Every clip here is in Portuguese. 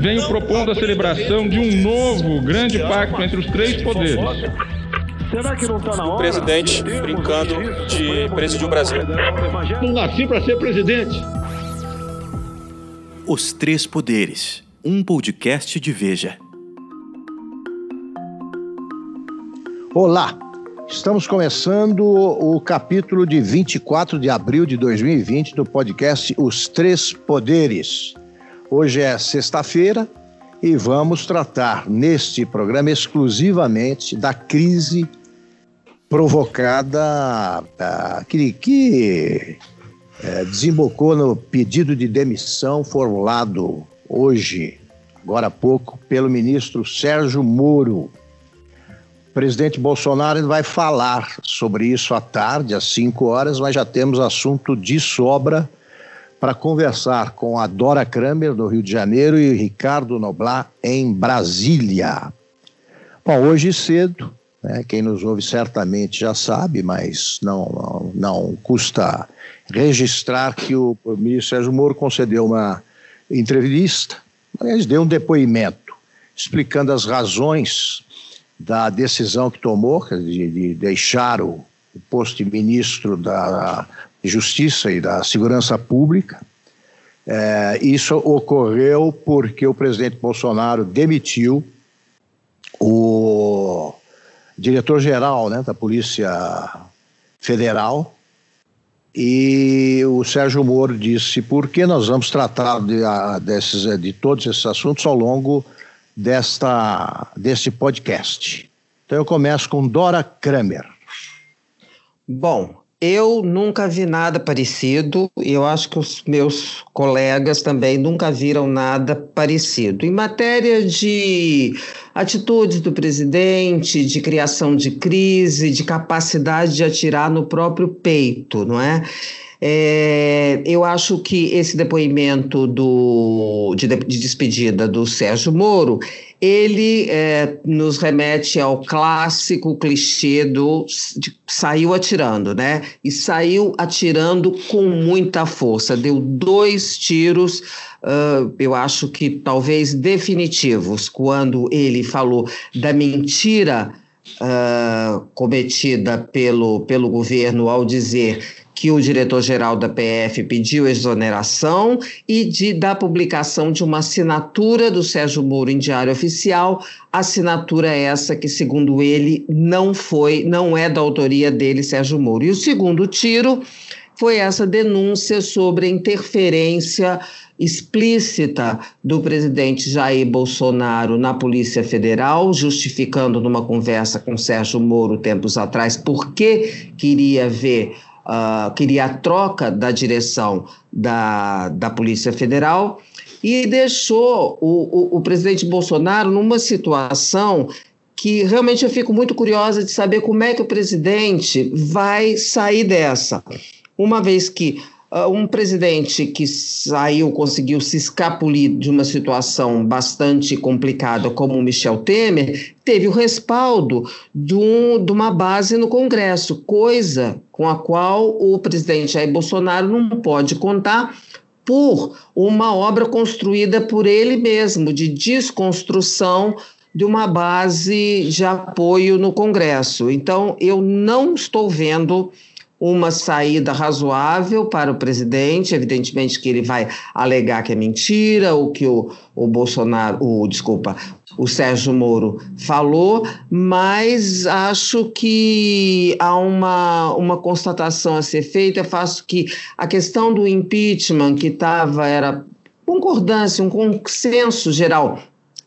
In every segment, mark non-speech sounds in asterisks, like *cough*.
venho propondo a celebração de um novo grande pacto entre os três poderes. Será que não está na hora? O presidente brincando de presidir o Brasil. Não nasci para ser presidente. Os Três Poderes, um podcast de Veja. Olá, estamos começando o capítulo de 24 de abril de 2020 do podcast Os Três Poderes. Hoje é sexta-feira e vamos tratar neste programa exclusivamente da crise provocada, uh, que, que uh, desembocou no pedido de demissão formulado hoje, agora há pouco, pelo ministro Sérgio Moro. O presidente Bolsonaro vai falar sobre isso à tarde, às 5 horas, mas já temos assunto de sobra para conversar com a Dora Kramer, no Rio de Janeiro, e Ricardo Noblar, em Brasília. Bom, hoje cedo, né? Quem nos ouve certamente já sabe, mas não, não, custa registrar que o ministro Sérgio Moro concedeu uma entrevista, mas deu um depoimento explicando as razões da decisão que tomou de, de deixar o, o posto de ministro da Justiça e da Segurança Pública. É, isso ocorreu porque o presidente Bolsonaro demitiu o diretor-geral né, da Polícia Federal, e o Sérgio Moro disse por que nós vamos tratar de, desses, de todos esses assuntos ao longo desta, desse podcast. Então eu começo com Dora Kramer. Bom, eu nunca vi nada parecido e eu acho que os meus colegas também nunca viram nada parecido. Em matéria de atitudes do presidente, de criação de crise, de capacidade de atirar no próprio peito, não é? É, eu acho que esse depoimento do, de, de despedida do Sérgio Moro ele é, nos remete ao clássico clichê do de, saiu atirando, né? E saiu atirando com muita força. Deu dois tiros, uh, eu acho que talvez definitivos, quando ele falou da mentira uh, cometida pelo, pelo governo ao dizer que o diretor-geral da PF pediu exoneração e de, da publicação de uma assinatura do Sérgio Moro em Diário Oficial, assinatura essa que, segundo ele, não foi, não é da autoria dele, Sérgio Moro. E o segundo tiro foi essa denúncia sobre interferência explícita do presidente Jair Bolsonaro na Polícia Federal, justificando numa conversa com Sérgio Moro tempos atrás por que queria ver uh, queria a troca da direção da, da Polícia Federal e deixou o, o, o presidente Bolsonaro numa situação que realmente eu fico muito curiosa de saber como é que o presidente vai sair dessa. Uma vez que um presidente que saiu, conseguiu se escapulir de uma situação bastante complicada, como o Michel Temer, teve o respaldo de, um, de uma base no Congresso, coisa com a qual o presidente Jair Bolsonaro não pode contar por uma obra construída por ele mesmo, de desconstrução de uma base de apoio no Congresso. Então, eu não estou vendo uma saída razoável para o presidente, evidentemente que ele vai alegar que é mentira, o que o, o Bolsonaro, o, desculpa, o Sérgio Moro falou, mas acho que há uma, uma constatação a ser feita, eu faço que a questão do impeachment que estava, era concordância, um consenso geral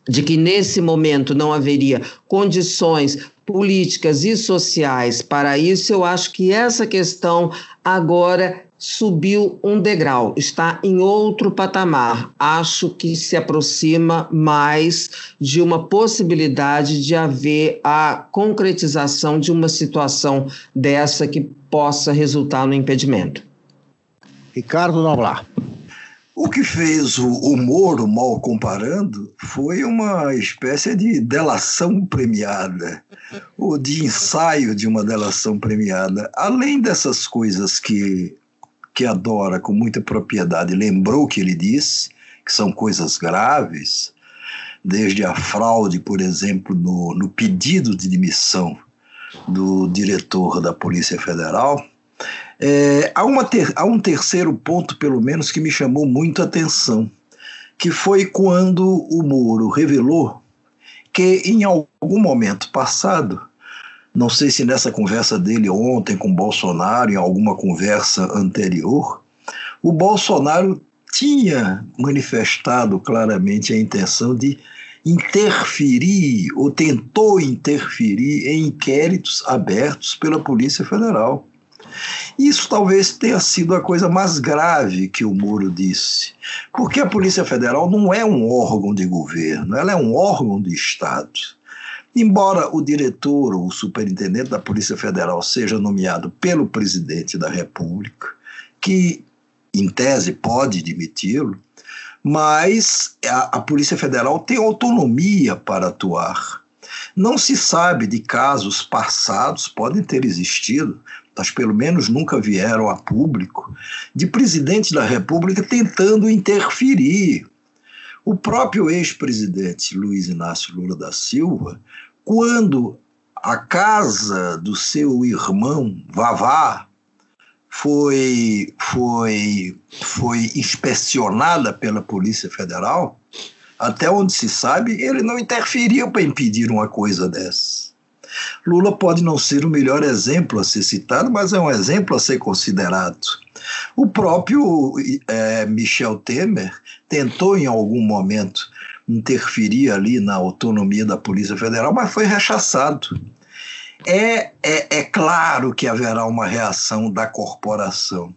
de que nesse momento não haveria condições políticas e sociais para isso, eu acho que essa questão agora subiu um degrau, está em outro patamar. Acho que se aproxima mais de uma possibilidade de haver a concretização de uma situação dessa que possa resultar no impedimento. Ricardo Noblar. O que fez o, o Moro, mal comparando, foi uma espécie de delação premiada, ou de ensaio de uma delação premiada. Além dessas coisas que, que adora com muita propriedade lembrou que ele disse, que são coisas graves, desde a fraude, por exemplo, no, no pedido de demissão do diretor da Polícia Federal. É, há, uma ter, há um terceiro ponto, pelo menos, que me chamou muito a atenção, que foi quando o Moro revelou que, em algum momento passado, não sei se nessa conversa dele ontem com Bolsonaro, em alguma conversa anterior, o Bolsonaro tinha manifestado claramente a intenção de interferir ou tentou interferir em inquéritos abertos pela Polícia Federal. Isso talvez tenha sido a coisa mais grave que o Moro disse, porque a Polícia Federal não é um órgão de governo, ela é um órgão de Estado. Embora o diretor ou o superintendente da Polícia Federal seja nomeado pelo presidente da República, que em tese pode demiti-lo, mas a, a Polícia Federal tem autonomia para atuar. Não se sabe de casos passados, podem ter existido, mas pelo menos nunca vieram a público, de presidente da República tentando interferir. O próprio ex-presidente Luiz Inácio Lula da Silva, quando a casa do seu irmão Vavá foi, foi, foi inspecionada pela Polícia Federal, até onde se sabe, ele não interferiu para impedir uma coisa dessa. Lula pode não ser o melhor exemplo a ser citado, mas é um exemplo a ser considerado. O próprio é, Michel Temer tentou em algum momento interferir ali na autonomia da Polícia Federal, mas foi rechaçado. É, é, é claro que haverá uma reação da corporação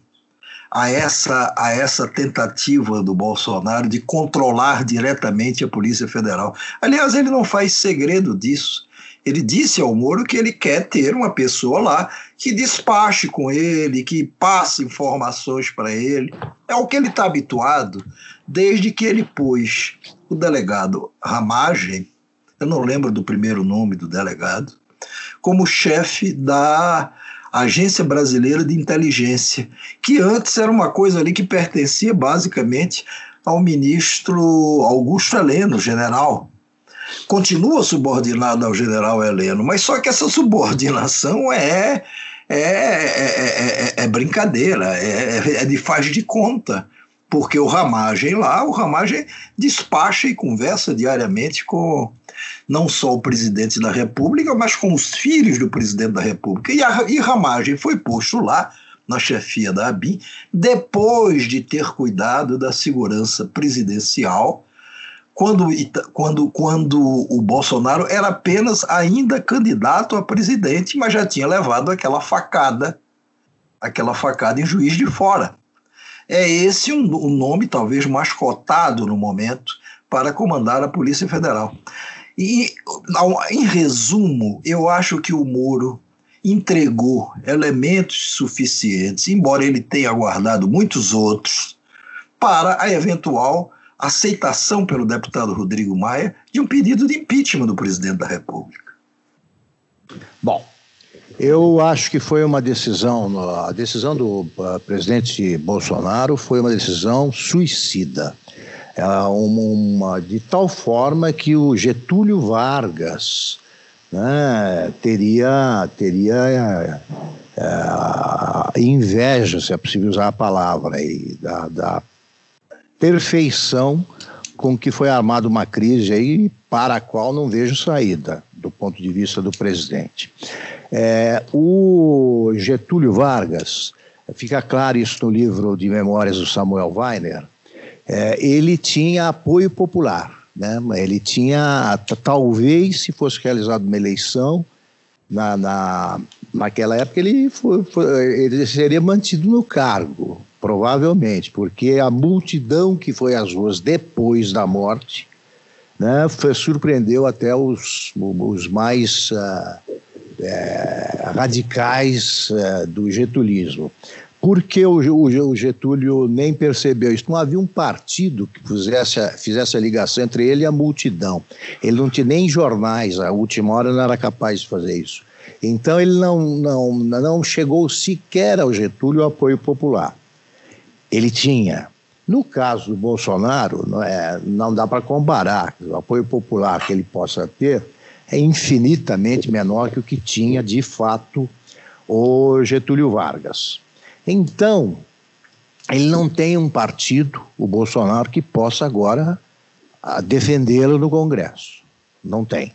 a essa, a essa tentativa do Bolsonaro de controlar diretamente a Polícia Federal. Aliás, ele não faz segredo disso. Ele disse ao Moro que ele quer ter uma pessoa lá que despache com ele, que passe informações para ele. É o que ele está habituado desde que ele pôs o delegado Ramagem, eu não lembro do primeiro nome do delegado, como chefe da Agência Brasileira de Inteligência, que antes era uma coisa ali que pertencia basicamente ao ministro Augusto Heleno, general. Continua subordinado ao general Heleno, mas só que essa subordinação é, é, é, é brincadeira, é, de faz de conta porque o Ramagem lá, o Ramagem despacha e conversa diariamente com não só o presidente da República, mas com os filhos do presidente da República. E, a, e Ramagem foi posto lá na chefia da ABIN depois de ter cuidado da segurança presidencial quando, quando, quando o Bolsonaro era apenas ainda candidato a presidente, mas já tinha levado aquela facada, aquela facada em juiz de fora. É esse um, o nome talvez mais cotado no momento para comandar a Polícia Federal. E, em resumo, eu acho que o Moro entregou elementos suficientes, embora ele tenha guardado muitos outros, para a eventual aceitação pelo deputado Rodrigo Maia de um pedido de impeachment do presidente da República. Bom, eu acho que foi uma decisão, a decisão do uh, presidente Bolsonaro foi uma decisão suicida. É uma, de tal forma que o Getúlio Vargas né, teria, teria uh, inveja, se é possível usar a palavra, aí, da, da perfeição com que foi armada uma crise aí para a qual não vejo saída do ponto de vista do presidente. É, o Getúlio Vargas, fica claro isso no livro de memórias do Samuel Weiner, é, ele tinha apoio popular. Né? Ele tinha, talvez, se fosse realizada uma eleição, na, na, naquela época ele, foi, foi, ele seria mantido no cargo, provavelmente, porque a multidão que foi às ruas depois da morte né, foi, surpreendeu até os, os mais é, radicais é, do getulismo. Por que o, o, o, Getúlio nem percebeu isso? Não havia um partido que fizesse fizesse a ligação entre ele e a multidão. Ele não tinha nem jornais, a última hora não era capaz de fazer isso. Então ele não, não, não chegou sequer ao Getúlio o apoio popular. Ele tinha No caso do Bolsonaro, não, é, não dá para comparar. O apoio popular que ele possa ter é infinitamente menor que o que tinha, de fato, o Getúlio Vargas. Então, ele não tem um partido, o Bolsonaro, que possa agora ah, defendê-lo no Congresso. Não tem.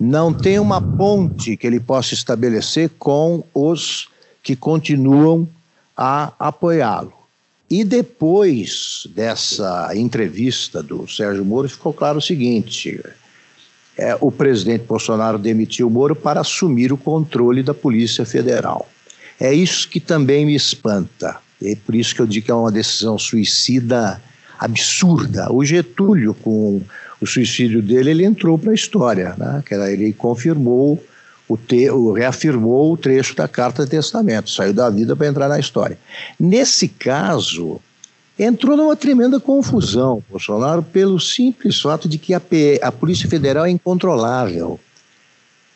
Não tem uma ponte que ele possa estabelecer com os que continuam a apoiá-lo. E depois dessa entrevista do Sérgio Moro, ficou claro o seguinte: é, o presidente Bolsonaro demitiu o Moro para assumir o controle da Polícia Federal. É isso que também me espanta. É por isso que eu digo que é uma decisão suicida absurda. O Getúlio, com o suicídio dele, ele entrou para a história, né? ele confirmou o, te, o reafirmou o trecho da Carta de Testamento, saiu da vida para entrar na história. Nesse caso, entrou numa tremenda confusão, Bolsonaro, pelo simples fato de que a, P, a Polícia Federal é incontrolável.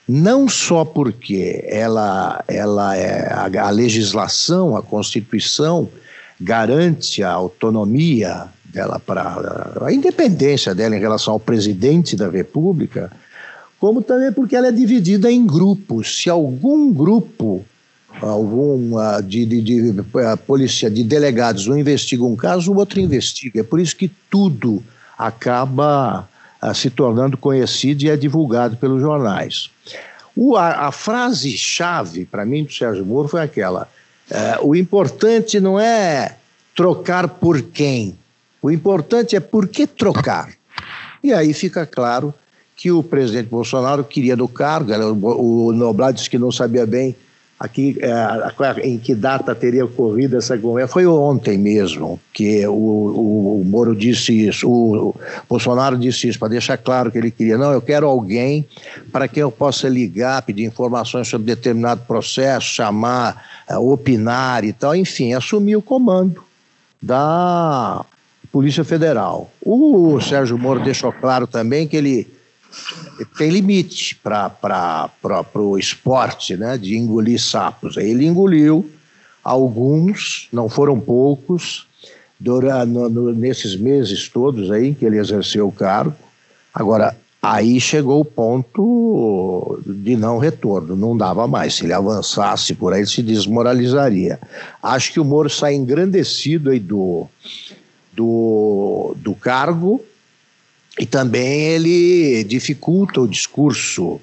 Não só porque ela, ela é, a, a legislação, a Constituição garante a autonomia dela para a independência dela em relação ao presidente da República, como também porque ela é dividida em grupos. Se algum grupo algum uh, de, de, de uh, polícia, de delegados um investiga um caso, o outro investiga. É por isso que tudo acaba uh, se tornando conhecido e é divulgado pelos jornais. O, a, a frase-chave para mim do Sérgio Moro foi aquela: eh, o importante não é trocar por quem, o importante é por que trocar. E aí fica claro que o presidente Bolsonaro queria do cargo, o Noblat disse que não sabia bem aqui é, em que data teria ocorrido essa conversa. Foi ontem mesmo que o, o, o Moro disse isso, o, o Bolsonaro disse isso, para deixar claro que ele queria. Não, eu quero alguém para quem eu possa ligar, pedir informações sobre determinado processo, chamar, é, opinar e tal. Enfim, assumir o comando da Polícia Federal. O Sérgio Moro deixou claro também que ele tem limite para o esporte, né, de engolir sapos. Ele engoliu alguns, não foram poucos, durante, no, no, nesses meses todos aí que ele exerceu o cargo. Agora, aí chegou o ponto de não retorno, não dava mais. Se ele avançasse por aí, ele se desmoralizaria. Acho que o Moro sai engrandecido aí do, do, do cargo e também ele dificulta o discurso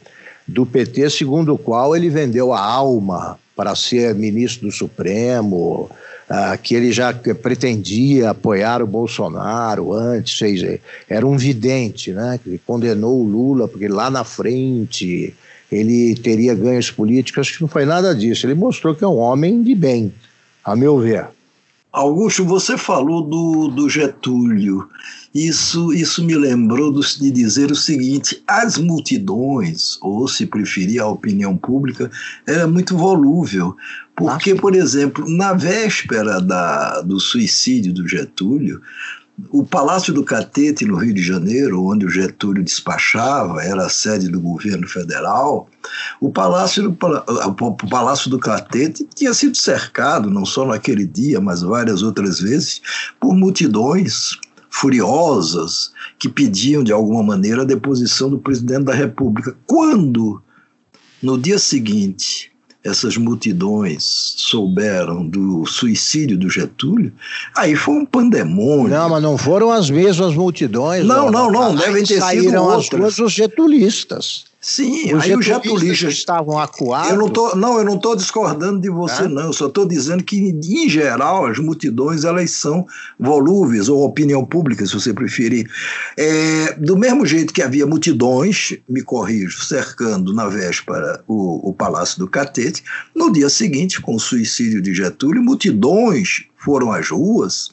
do PT, segundo o qual ele vendeu a alma para ser ministro do Supremo, uh, que ele já pretendia apoiar o Bolsonaro antes, seja, era um vidente, né? Que condenou o Lula porque lá na frente ele teria ganhos políticos. Que não foi nada disso. Ele mostrou que é um homem de bem, a meu ver. Augusto, você falou do, do Getúlio. Isso, isso me lembrou de dizer o seguinte: as multidões, ou se preferir a opinião pública, era muito volúvel. Porque, por exemplo, na véspera da, do suicídio do Getúlio, o Palácio do Catete, no Rio de Janeiro, onde o Getúlio despachava, era a sede do governo federal, o Palácio do, o Palácio do Catete tinha sido cercado, não só naquele dia, mas várias outras vezes, por multidões furiosas que pediam, de alguma maneira, a deposição do presidente da República. Quando, no dia seguinte, essas multidões souberam do suicídio do Getúlio, aí foi um pandemônio. Não, mas não foram as mesmas multidões. Não, não, não, não devem ter sido outras. Saíram as ruas os getulistas. Sim, os aí os getulistas estavam acuados. Eu não tô, não, eu não estou discordando de você, não. Eu só estou dizendo que, em geral, as multidões elas são volúveis, ou opinião pública, se você preferir. É, do mesmo jeito que havia multidões, me corrijo, cercando na véspera o, o Palácio do Catete, no dia seguinte, com o suicídio de Getúlio, multidões foram às ruas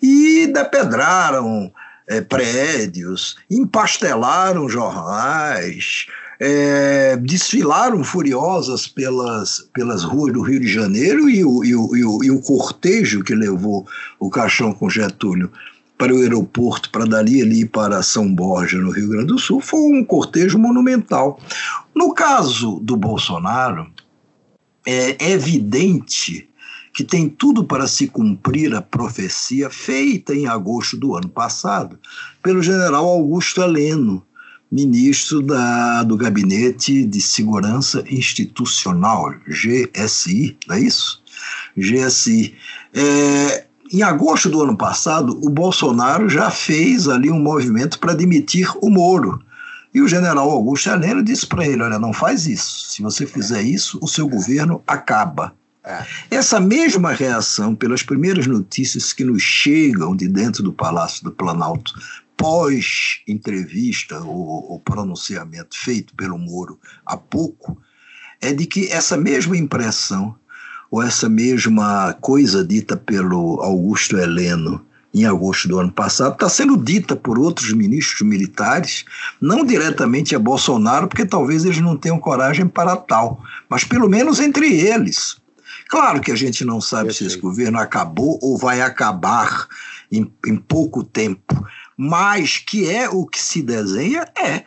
e depedraram é, prédios, empastelaram jornais, é, desfilaram furiosas pelas, pelas ruas do Rio de Janeiro e o, e, o, e, o, e o cortejo que levou o caixão com Getúlio para o aeroporto, para dali ali para São Borja, no Rio Grande do Sul, foi um cortejo monumental. No caso do Bolsonaro, é evidente que tem tudo para se cumprir a profecia feita em agosto do ano passado pelo general Augusto Heleno, ministro da, do Gabinete de Segurança Institucional, GSI, não é isso? GSI. É, em agosto do ano passado, o Bolsonaro já fez ali um movimento para demitir o Moro. E o general Augusto Heleno disse para ele: olha, não faz isso. Se você fizer isso, o seu governo acaba. É. Essa mesma reação, pelas primeiras notícias que nos chegam de dentro do Palácio do Planalto, pós-entrevista ou, ou pronunciamento feito pelo Moro há pouco, é de que essa mesma impressão ou essa mesma coisa dita pelo Augusto Heleno em agosto do ano passado, está sendo dita por outros ministros militares, não diretamente a Bolsonaro, porque talvez eles não tenham coragem para tal, mas pelo menos entre eles. Claro que a gente não sabe se esse governo acabou ou vai acabar em, em pouco tempo, mas que é o que se desenha, é.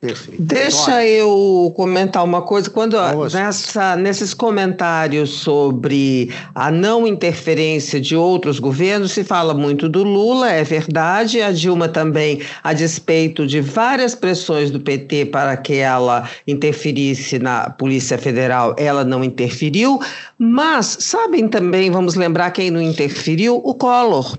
Perfeito. Deixa eu comentar uma coisa. Quando nessa, nesses comentários sobre a não interferência de outros governos, se fala muito do Lula, é verdade. A Dilma também, a despeito de várias pressões do PT para que ela interferisse na Polícia Federal, ela não interferiu. Mas sabem também, vamos lembrar quem não interferiu? O Collor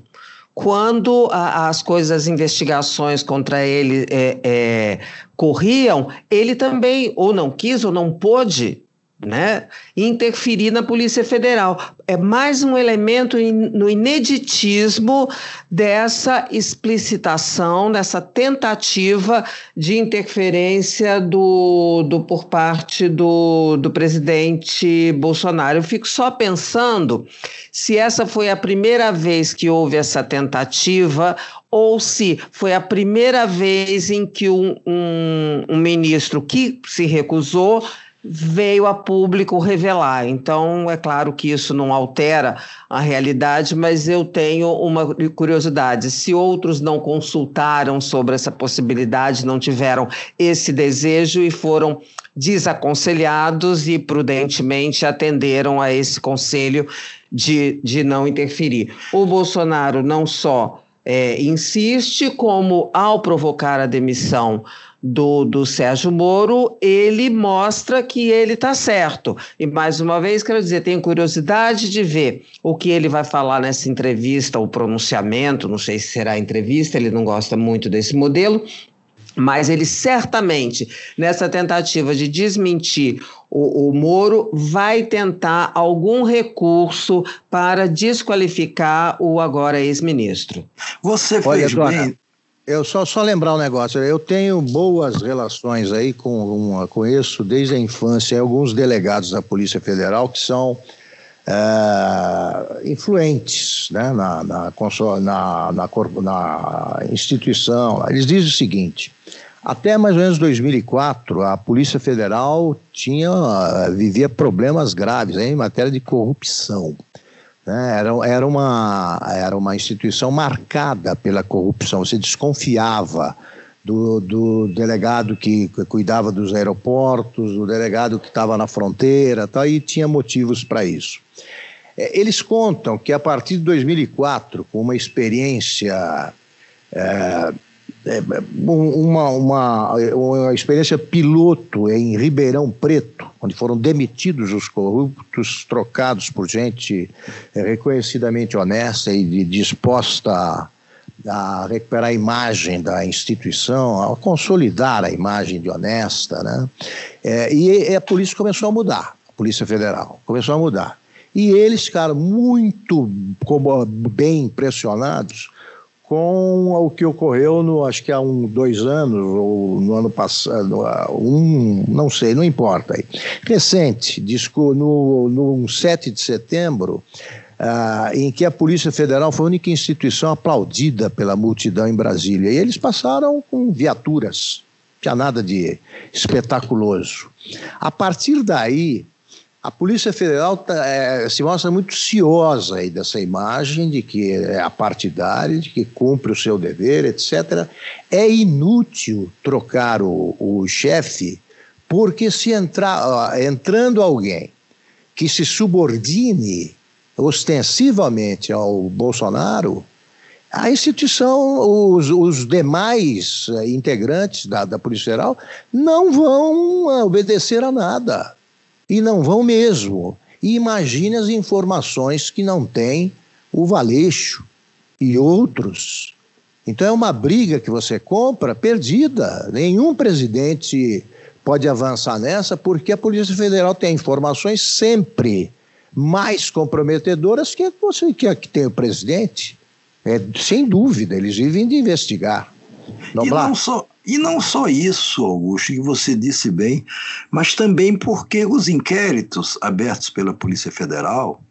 quando a, as coisas, as investigações contra ele é, é, corriam, ele também ou não quis ou não pôde né, interferir na Polícia Federal. É mais um elemento in, no ineditismo dessa explicitação, dessa tentativa de interferência do, do por parte do, do presidente Bolsonaro. Eu fico só pensando se essa foi a primeira vez que houve essa tentativa ou se foi a primeira vez em que um, um, um ministro que se recusou veio a público revelar. Então, é claro que isso não altera a realidade, mas eu tenho uma curiosidade. Se outros não consultaram sobre essa possibilidade, não tiveram esse desejo e foram desaconselhados e prudentemente atenderam a esse conselho de, de não interferir. O Bolsonaro não só é, insiste, como ao provocar a demissão do, do Sérgio Moro, ele mostra que ele está certo. E mais uma vez, quero dizer, tenho curiosidade de ver o que ele vai falar nessa entrevista, o pronunciamento, não sei se será entrevista, ele não gosta muito desse modelo, mas ele certamente, nessa tentativa de desmentir o, o, Moro, vai tentar algum recurso para desqualificar o agora ex-ministro. Você fez Olha, bem. Eu só, só lembrar um negócio, eu tenho boas relações aí com, uma, conheço desde a infância alguns delegados da Polícia Federal que são é, influentes né, na, na, na, na, na instituição. Eles dizem o seguinte: até mais ou menos 2004, a Polícia Federal tinha, vivia problemas graves em matéria de corrupção. Né? Era, era, uma, era uma instituição marcada pela corrupção, você desconfiava do, do delegado que cuidava dos aeroportos, do delegado que estava na fronteira, tal, e tinha motivos para isso. É, eles contam que a partir de 2004, com uma experiência é, uma, uma, uma experiência piloto em Ribeirão Preto, onde foram demitidos os corruptos, trocados por gente é, reconhecidamente honesta e disposta a, a recuperar a imagem da instituição, a consolidar a imagem de honesta. Né? É, e a polícia começou a mudar, a Polícia Federal começou a mudar. E eles ficaram muito bem impressionados com o que ocorreu no, acho que há um, dois anos, ou no ano passado, um, não sei, não importa aí. Recente, disco, no, no 7 de setembro, ah, em que a Polícia Federal foi a única instituição aplaudida pela multidão em Brasília. E eles passaram com viaturas, não tinha nada de espetaculoso. A partir daí, a Polícia Federal tá, é, se mostra muito ciosa aí dessa imagem de que é apartidária, de que cumpre o seu dever, etc. É inútil trocar o, o chefe, porque se entrar, entrando alguém que se subordine ostensivamente ao Bolsonaro, a instituição, os, os demais eh, integrantes da, da Polícia Federal não vão obedecer a nada. E não vão mesmo. E imagine as informações que não tem o Valeixo e outros. Então é uma briga que você compra perdida. Nenhum presidente pode avançar nessa, porque a Polícia Federal tem informações sempre mais comprometedoras que você que, que tem o presidente. É, sem dúvida, eles vivem de investigar. E não, só, e não só isso, Augusto, que você disse bem, mas também porque os inquéritos abertos pela Polícia Federal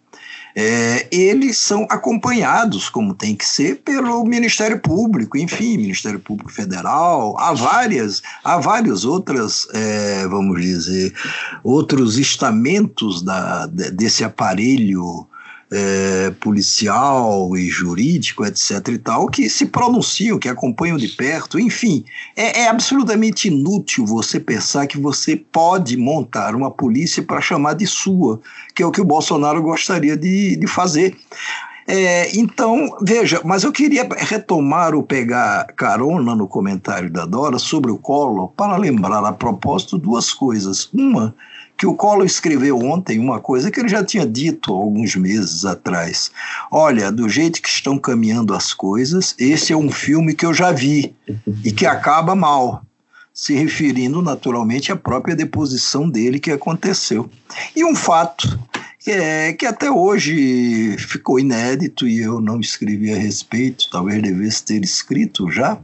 é, eles são acompanhados, como tem que ser, pelo Ministério Público, enfim, Ministério Público Federal, há várias, há vários outras, é, vamos dizer, outros estamentos da, desse aparelho é, policial e jurídico, etc. e tal, que se pronunciam, que acompanham de perto, enfim. É, é absolutamente inútil você pensar que você pode montar uma polícia para chamar de sua, que é o que o Bolsonaro gostaria de, de fazer. É, então, veja, mas eu queria retomar ou pegar carona no comentário da Dora sobre o Collor para lembrar a propósito duas coisas. Uma, que o Collor escreveu ontem uma coisa que ele já tinha dito alguns meses atrás. Olha, do jeito que estão caminhando as coisas, esse é um filme que eu já vi e que acaba mal. Se referindo naturalmente à própria deposição dele que aconteceu. E um fato que, é, que até hoje ficou inédito e eu não escrevi a respeito, talvez devesse ter escrito já,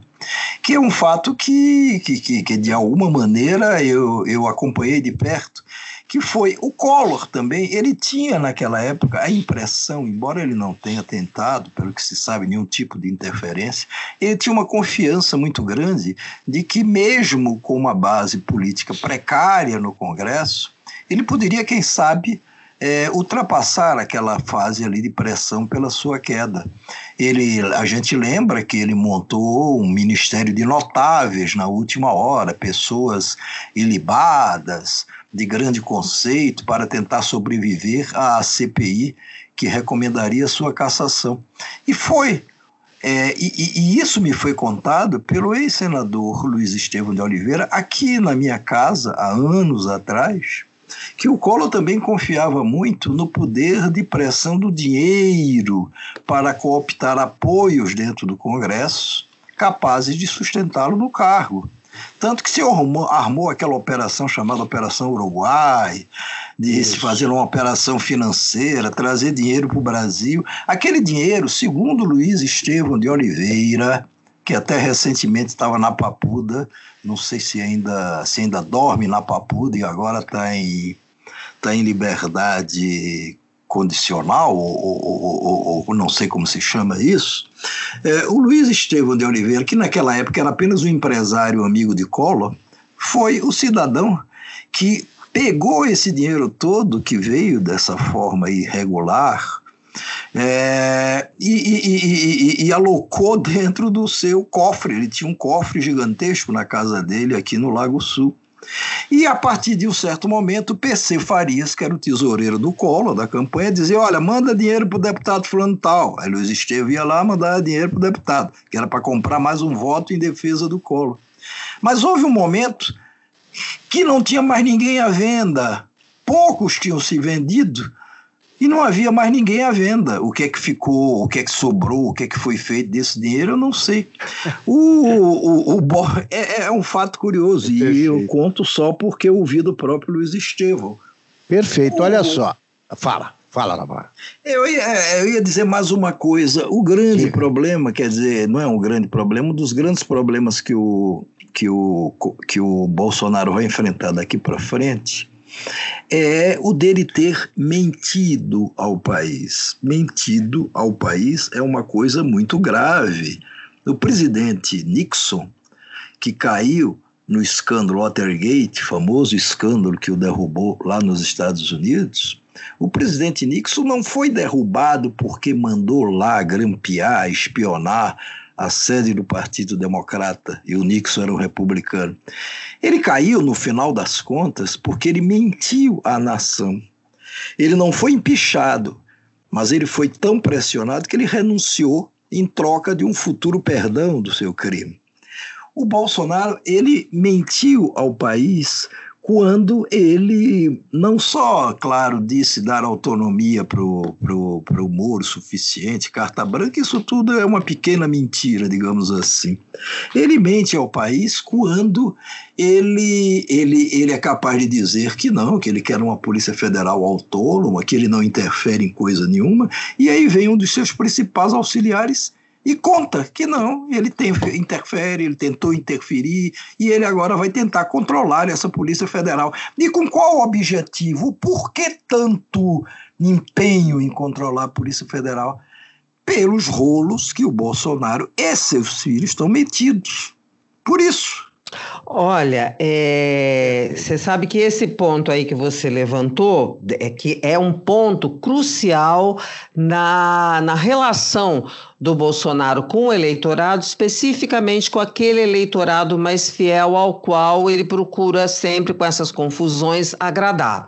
que é um fato que, que, que, que de alguma maneira eu, eu acompanhei de perto, que foi o Collor também, ele tinha naquela época a impressão, embora ele não tenha tentado, pelo que se sabe, nenhum tipo de interferência, ele tinha uma confiança muito grande de que mesmo com uma base política precária no Congresso, ele poderia, quem sabe, é, ultrapassar aquela fase ali de pressão pela sua queda. Ele, a gente lembra que ele montou um ministério de notáveis na última hora, pessoas ilibadas, de grande conceito, para tentar sobreviver à CPI que recomendaria sua cassação. E foi. É, e, e, isso me foi contado pelo ex-senador Luiz Estevam de Oliveira aqui na minha casa, há anos atrás, que o Collor também confiava muito no poder de pressão do dinheiro para cooptar apoios dentro do Congresso capazes de sustentá-lo no cargo. Tanto que se armou, armou aquela operação chamada Operação Uruguai, de Isso. se fazer uma operação financeira, trazer dinheiro para o Brasil. Aquele dinheiro, segundo Luiz Estevão de Oliveira, que até recentemente estava na Papuda, não sei se ainda, se ainda dorme na Papuda e agora está em, tá em liberdade condicional, ou, ou, ou, ou, não sei como se chama isso, é, o Luiz Estevão de Oliveira, que naquela época era apenas um empresário amigo de Collor, foi o cidadão que pegou esse dinheiro todo que veio dessa forma irregular, é, e, e, e, e, alocou *laughs* dentro do seu cofre. Ele tinha um cofre gigantesco na casa dele aqui no Lago Sul. E a partir de um certo momento, PC Farias, que era o tesoureiro do Collor, da campanha, dizia: Olha, manda dinheiro para o deputado fulano tal. Aí Luiz Estevam ia lá mandar dinheiro para o deputado, que era para comprar mais um voto em defesa do Collor. Mas houve um momento que não tinha mais ninguém à venda. Poucos tinham se vendido e não havia mais ninguém à venda. O que é que ficou, o que é que sobrou, o que é que foi feito desse dinheiro, eu não sei. O, o, o, é, é, um fato curioso, e eu conto só porque eu ouvi do próprio Luiz Estevão. Perfeito, olha só. Fala, fala, Navarro. Eu ia, é, eu ia dizer mais uma coisa. O grande Sim. problema, quer dizer, não é um grande problema, um dos grandes problemas que o, que o, que o Bolsonaro vai enfrentar daqui para frente é o dele ter mentido ao país. Mentido ao país é uma coisa muito grave. O presidente Nixon, que caiu no escândalo Watergate, famoso escândalo que o derrubou lá nos Estados Unidos, o presidente Nixon não foi derrubado porque mandou lá grampear, espionar a sede do Partido Democrata e o Nixon era um republicano. Ele caiu, no final das contas, porque ele mentiu à nação. Ele não foi empichado, mas ele foi tão pressionado que ele renunciou em troca de um futuro perdão do seu crime. O Bolsonaro, ele mentiu ao país quando ele não só, claro, disse dar autonomia para o pro, pro Moro suficiente, carta branca, isso tudo é uma pequena mentira, digamos assim. Ele mente ao país quando ele, ele, ele é capaz de dizer que não, que ele quer uma Polícia Federal autônoma, que ele não interfere em coisa nenhuma, e aí vem um dos seus principais auxiliares e conta que não, ele tem, interfere, ele tentou interferir e ele agora vai tentar controlar essa Polícia Federal. E com qual objetivo? Por que tanto empenho em controlar a Polícia Federal? Pelos rolos que o Bolsonaro e seus filhos estão metidos. Por isso. Olha, é, você sabe que esse ponto aí que você levantou é que é um ponto crucial na, na relação do Bolsonaro com o eleitorado, especificamente com aquele eleitorado mais fiel ao qual ele procura sempre com essas confusões agradar.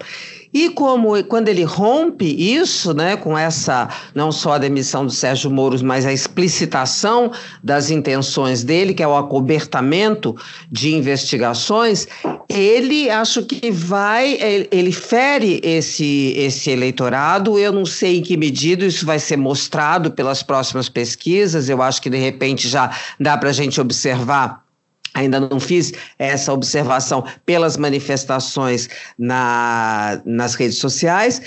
E como quando ele rompe isso, né, com essa não só a demissão do Sérgio Moro, mas a explicitação das intenções dele, que é o acobertamento de investigações, ele acho que vai, ele, fere esse esse eleitorado. Eu não sei em que medida isso vai ser mostrado pelas próximas pesquisas. Eu acho que de repente já dá para a gente observar Ainda não fiz essa observação pelas manifestações na, nas redes sociais.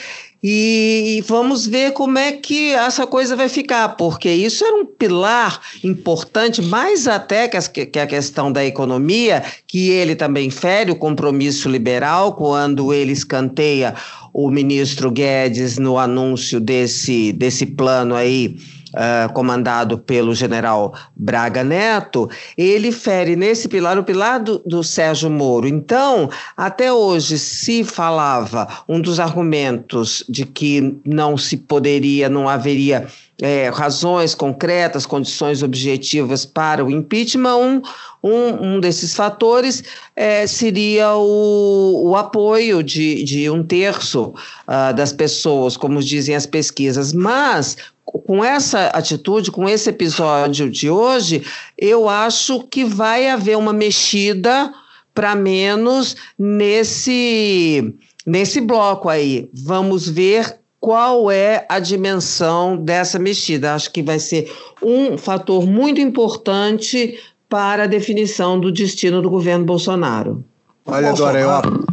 E vamos ver como é que essa coisa vai ficar, porque isso era um pilar importante, mais até que, as, que a questão da economia, que ele também fere o compromisso liberal quando ele escanteia o ministro Guedes no anúncio desse, desse plano aí uh, comandado pelo general Braga Neto, ele fere nesse pilar o pilar do, do Sérgio Moro. Então, até hoje se falava um dos argumentos de que não se poderia, não haveria é, razões concretas, condições objetivas para o impeachment, um, um, um desses fatores é, seria o, o apoio de, de um terço uh, das pessoas, como dizem as pesquisas. Mas, com essa atitude, com esse episódio de hoje, eu acho que vai haver uma mexida para menos nesse nesse bloco aí. Vamos ver qual é a dimensão dessa mexida. Acho que vai ser um fator muito importante para a definição do destino do governo Bolsonaro. Olha, Dora, eu,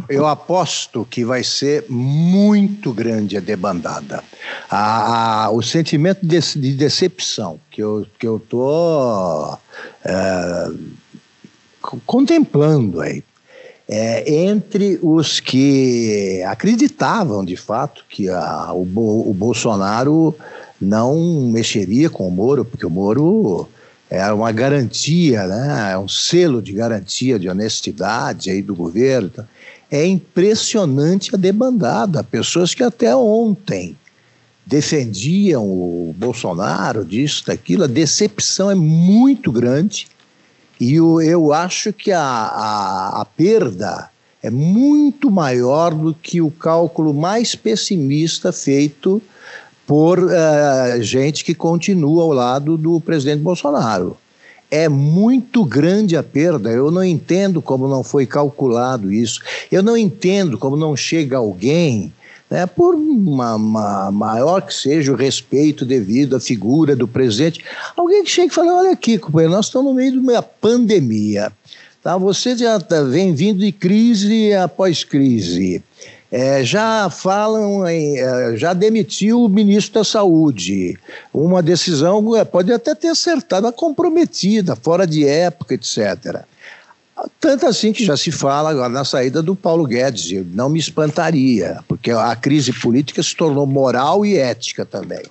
eu aposto que vai ser muito grande a debandada. A, a, o sentimento de, de, decepção que eu estou que eu tô, é, contemplando aí é, entre os que acreditavam de fato que a, o, o Bolsonaro não mexeria com o Moro, porque o Moro é uma garantia, né? é um selo de garantia de honestidade aí do governo. É impressionante a debandada. Pessoas que até ontem defendiam o Bolsonaro, disso, daquilo, a decepção é muito grande e eu, eu acho que a, a, a perda é muito maior do que o cálculo mais pessimista feito por uh, gente que continua ao lado do presidente Bolsonaro. É muito grande a perda. Eu não entendo como não foi calculado isso. Eu não entendo como não chega alguém, né, por uma, uma, maior que seja o respeito devido à figura do presidente, alguém que chega e fala: olha aqui, companheiro, nós estamos no meio de uma pandemia. Tá? Você já tá, vem vindo de crise após crise. É, já falam, em, é, já demitiu o ministro da Saúde. Uma decisão é, pode até ter acertado, comprometida, fora de época, etc. Tanto assim que já se fala agora na saída do Paulo Guedes, eu não me espantaria, porque a crise política se tornou moral e ética também.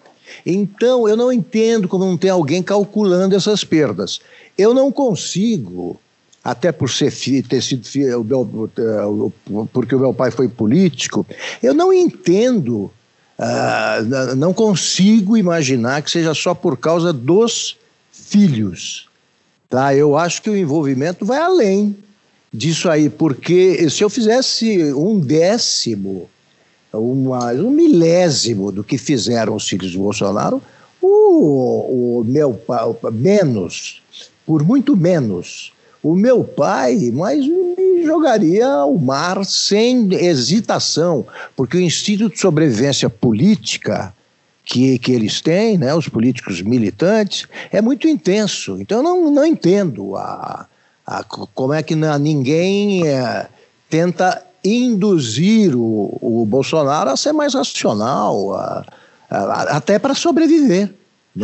Então, eu não entendo como não tem alguém calculando essas perdas. Eu não consigo até por ser ter sido filho, porque o meu pai foi político, eu não entendo, uh, não consigo imaginar que seja só por causa dos filhos. Tá? Eu acho que o envolvimento vai além disso aí, porque se eu fizesse um décimo uma, um milésimo do que fizeram os filhos do Bolsonaro, o, o meu pai, menos, por muito menos. O meu pai, mas me jogaria ao mar sem hesitação, porque o instinto de sobrevivência política que, que eles têm, né, os políticos militantes, é muito intenso. Então eu não, não entendo a, a, como é que ninguém é, tenta induzir o, o Bolsonaro a ser mais racional, a, a, até para sobreviver.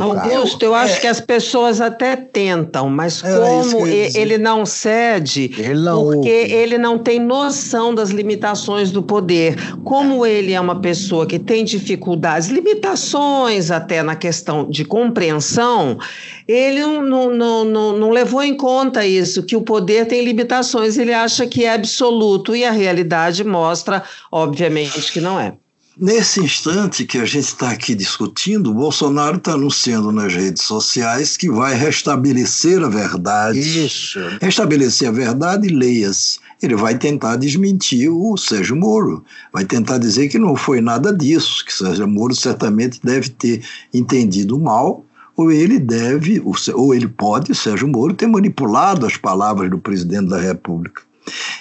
Augusto, eu acho é. que as pessoas até tentam, mas é, como ele não cede, ele não porque ouve. ele não tem noção das limitações do poder. Como ele é uma pessoa que tem dificuldades, limitações até na questão de compreensão, ele não, não, não, não levou em conta isso, que o poder tem limitações, ele acha que é absoluto e a realidade mostra, obviamente, que não é. Nesse instante que a gente está aqui discutindo, o Bolsonaro está anunciando nas redes sociais que vai restabelecer a verdade. Isso. Restabelecer a verdade, leia-se. Ele vai tentar desmentir o Sérgio Moro. Vai tentar dizer que não foi nada disso, que Sérgio Moro certamente deve ter entendido mal, ou ele deve, ou ele pode, Sérgio Moro, ter manipulado as palavras do presidente da República.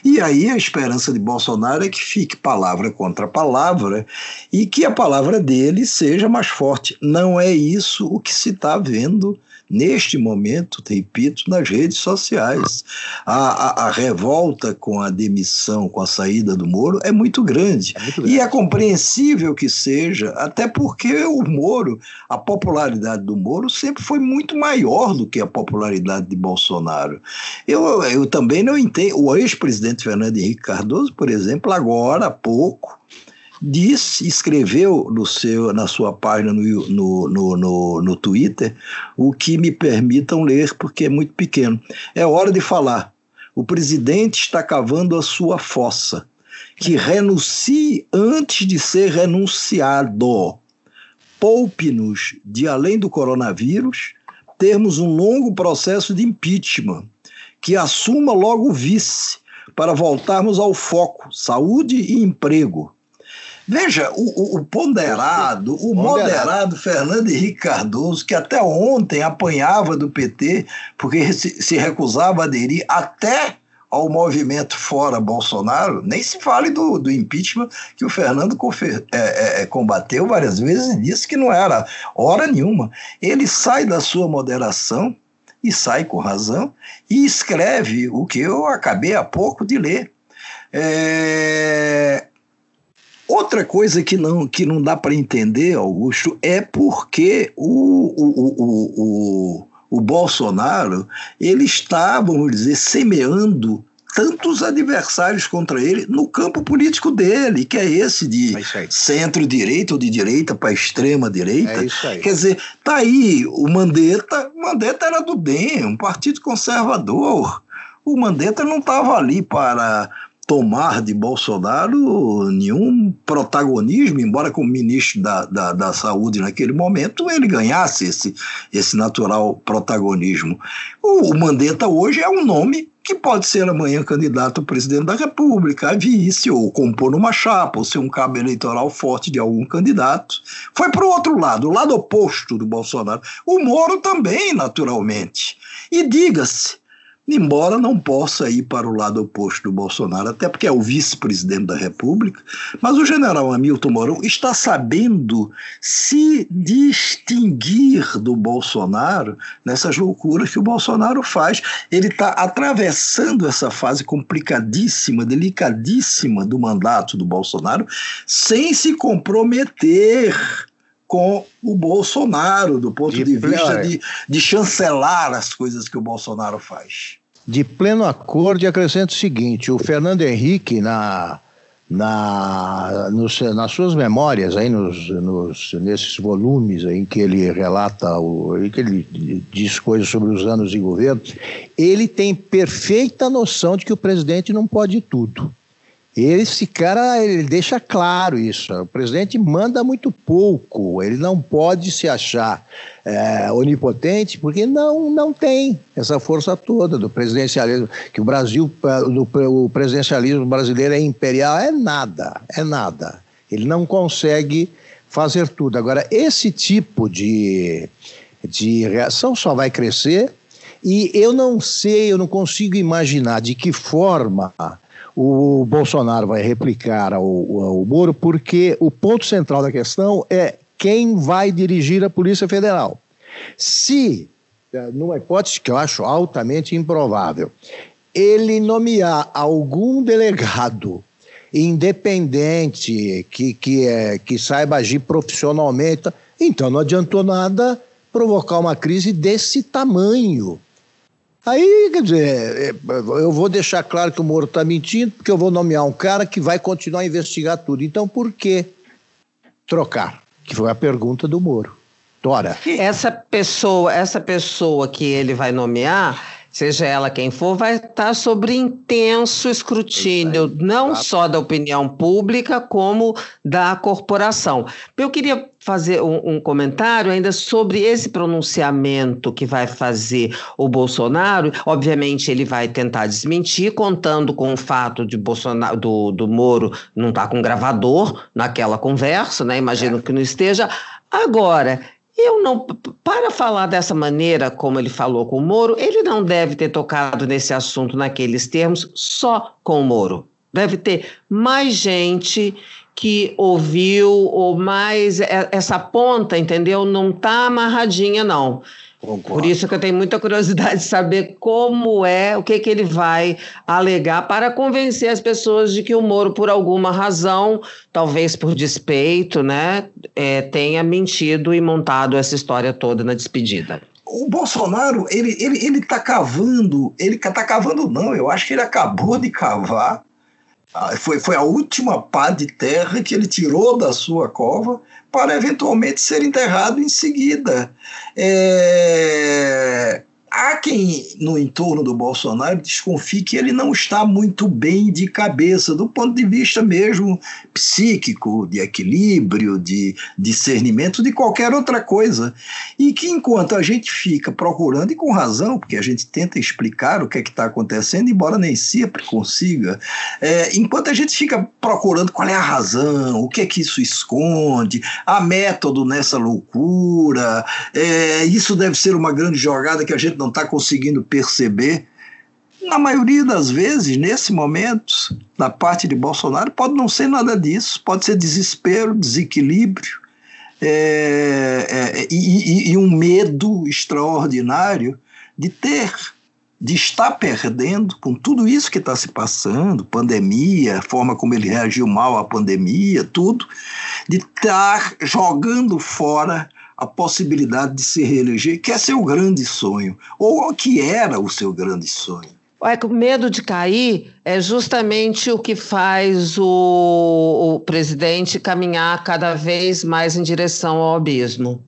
E aí a esperança de Bolsonaro é que fique palavra contra palavra e que a palavra dele seja mais forte. Não é isso o que se está vendo neste momento, repito, nas redes sociais. A, a, a, revolta com a demissão, com a saída do Moro é muito grande. É muito grande. E é compreensível que seja, até porque o Moro, a popularidade do Moro sempre foi muito maior do que a popularidade de Bolsonaro. Eu, eu também não entendo. O ex-presidente Fernando Henrique Cardoso, por exemplo, agora há pouco, disse, escreveu no seu, na sua página no, no, no, no, no Twitter o que me permitam ler, porque é muito pequeno. É hora de falar. O presidente está cavando a sua fossa. Que renuncie antes de ser renunciado. Poupe-nos de, além do coronavírus, termos um longo processo de impeachment. Que assuma logo o vice, para voltarmos ao foco: saúde e emprego Veja, o, o ponderado, o moderado Fernando Henrique Cardoso, que até ontem apanhava do PT, porque se, se recusava a aderir até ao movimento fora Bolsonaro, nem se fale do, do impeachment que o Fernando é, é, é, combateu várias vezes e disse que não era hora nenhuma. Ele sai da sua moderação, e sai com razão, e escreve o que eu acabei há pouco de ler. É, Outra coisa que não, que não dá para entender, Augusto, é porque o, o, o, o, o Bolsonaro ele está, vamos dizer, semeando tantos adversários contra ele no campo político dele, que é esse de é centro-direita ou de direita para extrema-direita. É Quer dizer, tá aí o Mandetta, o Mandetta era do DEM, um partido conservador. O Mandetta não estava ali para tomar de Bolsonaro nenhum protagonismo, embora como ministro da, da, da, Saúde naquele momento ele ganhasse esse, esse natural protagonismo. O, o Mandetta hoje é um nome que pode ser amanhã candidato a presidente da República, a vice, ou compor uma chapa, ou ser um cabo eleitoral forte de algum candidato. Foi para o outro lado, o lado oposto do Bolsonaro. O Moro também, naturalmente. E diga-se, embora não possa ir para o lado oposto do Bolsonaro, até porque é o vice-presidente da República, mas o general Hamilton Mourão está sabendo se distinguir do Bolsonaro nessas loucuras que o Bolsonaro faz. Ele está atravessando essa fase complicadíssima, delicadíssima do mandato do Bolsonaro, sem se comprometer com o Bolsonaro, do ponto de, de vista de, de chancelar as coisas que o Bolsonaro faz. De pleno acordo, e acrescento o seguinte: o Fernando Henrique, na, na, nos, nas suas memórias, aí nos, nos, nesses volumes em que ele relata, o, que ele diz coisas sobre os anos de governo, ele tem perfeita noção de que o presidente não pode tudo. Esse cara, ele deixa claro isso. O presidente manda muito pouco. Ele não pode se achar é, onipotente porque não, não tem essa força toda do presidencialismo. Que o Brasil, do, o presidencialismo brasileiro é imperial, é nada, é nada. Ele não consegue fazer tudo. Agora, esse tipo de, de reação só vai crescer e eu não sei, eu não consigo imaginar de que forma o Bolsonaro vai replicar ao, ao Moro, porque o ponto central da questão é quem vai dirigir a Polícia Federal. Se, eh, numa hipótese que eu acho altamente improvável, ele nomear algum delegado independente, que, que, é, que saiba agir profissionalmente, então não adiantou nada provocar uma crise desse tamanho. Aí, quer dizer, é, eu vou deixar claro que o Moro está mentindo, porque eu vou nomear um cara que vai continuar a investigar tudo. Então, por que trocar? Que foi a pergunta do Moro. Tora. Essa pessoa, essa pessoa que ele vai nomear, seja ela quem for, vai estar sob intenso escrutínio, não só da opinião pública, como da corporação. Eu queria fazer um, um, comentário ainda sobre esse pronunciamento que vai fazer o Bolsonaro. Obviamente, ele vai tentar desmentir, contando com o fato de Bolsonaro, do, do Moro não estar tá com gravador naquela conversa, né? Imagino que não esteja. Agora, eu não, para falar dessa maneira como ele falou com o Moro, ele não deve ter tocado nesse assunto naqueles termos só com o Moro. Deve ter mais gente que ouviu ou mais essa ponta, entendeu? Não está amarradinha não. Concordo. Por isso que eu tenho muita curiosidade de saber como é, o que, que ele vai alegar para convencer as pessoas de que o Moro, por alguma razão, talvez por despeito, né, é, tenha mentido e montado essa história toda na despedida. O Bolsonaro, ele, ele, ele tá cavando, ele tá cavando não, eu acho que ele acabou de cavar foi, foi a última pá de terra que ele tirou da sua cova para eventualmente ser enterrado em seguida. É, há quem no entorno do Bolsonaro desconfie que ele não está muito bem de cabeça, do ponto de vista mesmo psíquico, de equilíbrio, de discernimento, de qualquer outra coisa. E que enquanto a gente fica procurando, e com razão, porque a gente tenta explicar o que é que está acontecendo, embora nem sempre consiga, é, enquanto a gente fica procurando qual é a razão, o que é que isso esconde, a método nessa loucura, é, isso deve ser uma grande jogada que a gente não está conseguindo perceber, na maioria das vezes, nesse momento, da parte de Bolsonaro, pode não ser nada disso, pode ser desespero, desequilíbrio é, é, e, e, um medo extraordinário de ter de estar perdendo com tudo isso que está se passando, pandemia, forma como ele reagiu mal à pandemia, tudo, de estar jogando fora a possibilidade de se reeleger, que é seu grande sonho, ou que era o seu grande sonho. O medo de cair é justamente o que faz o, o presidente caminhar cada vez mais em direção ao abismo.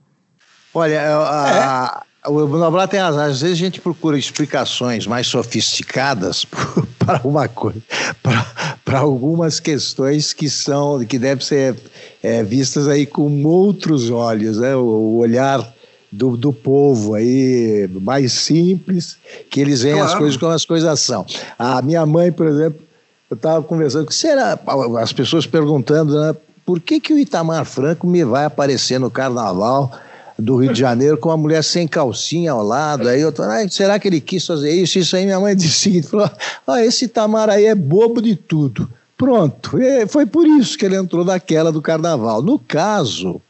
Olha, a, é. o Noblar tem razão. Às vezes a gente procura explicações mais sofisticadas *laughs* para uma coisa, para algumas questões que são, que devem ser é, vistas aí com outros olhos, né? o olhar do, do povo aí mais simples, que eles veem claro. as coisas como as coisas são. A minha mãe, por exemplo, eu estava conversando, que será, as pessoas perguntando, né, por que, que o Itamar Franco me vai aparecer no carnaval do Rio de Janeiro com uma mulher sem calcinha ao lado. Aí eu tô, ah, será que ele quis fazer isso? Isso aí minha mãe *laughs* disse o falou, ah, esse Itamar aí é bobo de tudo. Pronto, e foi por isso que ele entrou naquela do carnaval. No caso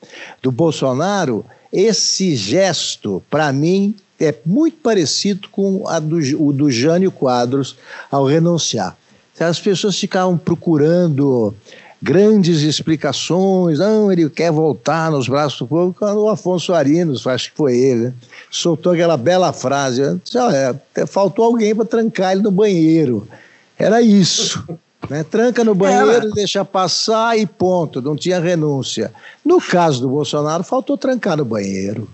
do Bolsonaro, esse gesto, para mim, é muito parecido com do, o do Jânio Quadros ao renunciar. As pessoas ficavam procurando grandes explicações, não, ele quer voltar nos braços do povo, quando o Afonso Arinos, acho que foi ele, né, soltou aquela bela frase, é, faltou alguém para trancar ele no banheiro. Era isso. Né? Tranca no banheiro, deixa passar e ponto, não tinha renúncia. No caso do Bolsonaro, faltou trancar no banheiro.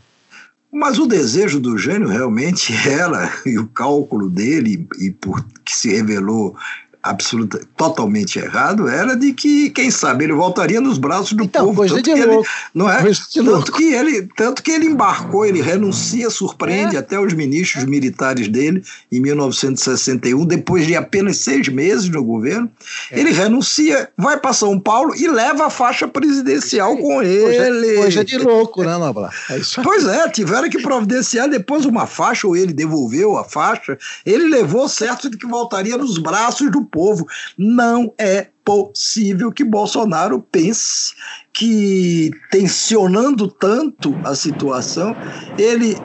Mas o desejo do Gênio realmente *laughs* era, e o cálculo dele, e por que se revelou absoluta, totalmente errado era de que, quem sabe, ele voltaria nos braços do então, povo. Coisa tanto de que louco. Ele, não é? Tanto, louco. que ele, tanto que ele embarcou, ele renuncia, surpreende É. até os ministros militares dele em 1961, depois de apenas seis meses no governo. É. Ele renuncia, vai para São Paulo e leva a faixa presidencial com ele. coisa de louco, né, Noblar? É. Pois é, tiveram que providenciar depois uma faixa, ou ele devolveu a faixa. Ele levou certo de que voltaria nos braços do povo. Não é possível que Bolsonaro pense que, tensionando tanto a situação, ele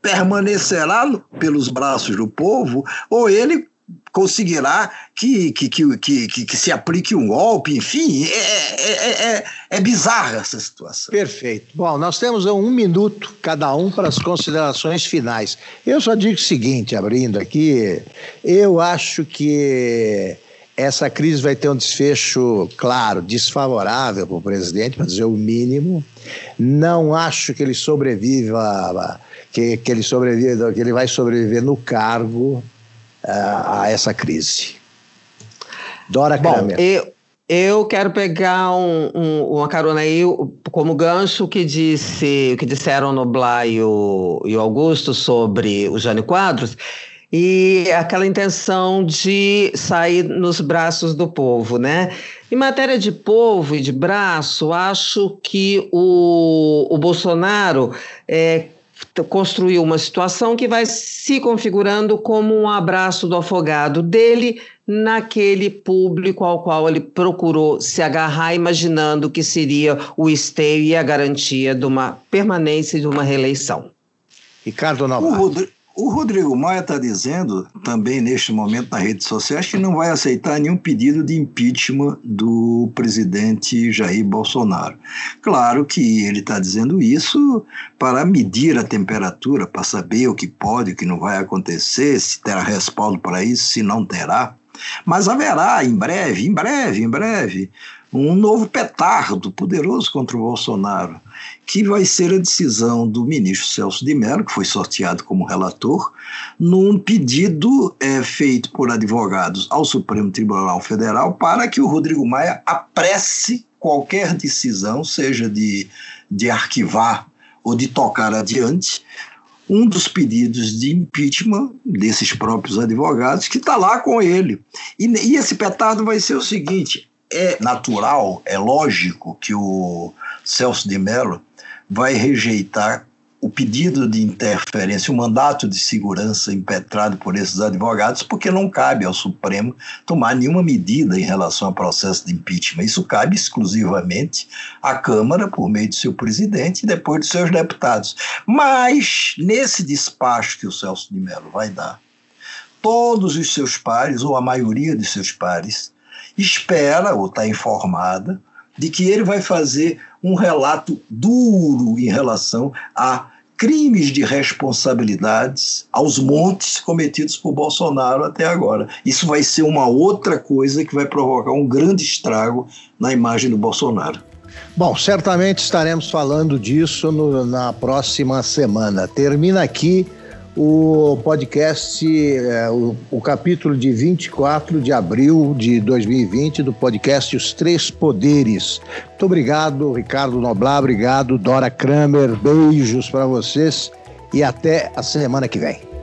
permanecerá pelos braços do povo, ou ele conseguirá que, que, que, que, que, se aplique um golpe, enfim, é, é, é, é bizarra essa situação. Perfeito. Bom, nós temos um minuto cada um para as considerações finais. Eu só digo o seguinte, abrindo aqui, eu acho que essa crise vai ter um desfecho, claro, desfavorável para o presidente, para dizer o mínimo. Não acho que ele sobreviva, que, que ele sobreviva, que ele vai sobreviver no cargo ah, a essa crise. Dora Bom, Kramer. eu, eu quero pegar um- um- uma carona aí, como gancho, que, disse, o que disseram no Blá e o, e o Augusto sobre o Jânio Quadros, e aquela intenção de sair nos braços do povo, né? Em matéria de povo e de braço, acho que o, o Bolsonaro é, construiu uma situação que vai se configurando como um abraço do afogado dele naquele público ao qual ele procurou se agarrar, imaginando que seria o esteio e a garantia de uma permanência e de uma reeleição. Ricardo O, Noblar. Rodri- o Rodrigo Maia está dizendo, também neste momento nas redes sociais, que não vai aceitar nenhum pedido de impeachment do presidente Jair Bolsonaro. Claro que ele está dizendo isso para medir a temperatura, para saber o que pode, o que não vai acontecer, se terá respaldo para isso, se não terá. Mas haverá em breve, em breve, em breve, um novo petardo poderoso contra o Bolsonaro, que vai ser a decisão do ministro Celso de Mello, que foi sorteado como relator, num pedido eh, feito por advogados ao Supremo Tribunal Federal para que o Rodrigo Maia apresse qualquer decisão, seja de, de arquivar ou de tocar adiante, um dos pedidos de impeachment desses próprios advogados, que está lá com ele. E, e esse petardo vai ser o seguinte: é natural, é lógico que o Celso de Mello vai rejeitar o pedido de interferência, o mandato de segurança impetrado por esses advogados, porque não cabe ao Supremo tomar nenhuma medida em relação ao processo de impeachment. Isso cabe exclusivamente à Câmara, por meio de seu presidente e depois de seus deputados. Mas, nesse despacho que o Celso de Mello vai dar, todos os seus pares, ou a maioria de seus pares, espera ou está informada de que ele vai fazer um relato duro em relação a crimes de responsabilidades aos montes cometidos por Bolsonaro até agora. Isso vai ser uma outra coisa que vai provocar um grande estrago na imagem do Bolsonaro. Bom, certamente estaremos falando disso no- na próxima semana. Termina aqui o podcast, é, o, o capítulo de 24 de abril de 2020 do podcast Os Três Poderes. Muito obrigado, Ricardo Noblar, obrigado, Dora Kramer, beijos para vocês e até a semana que vem.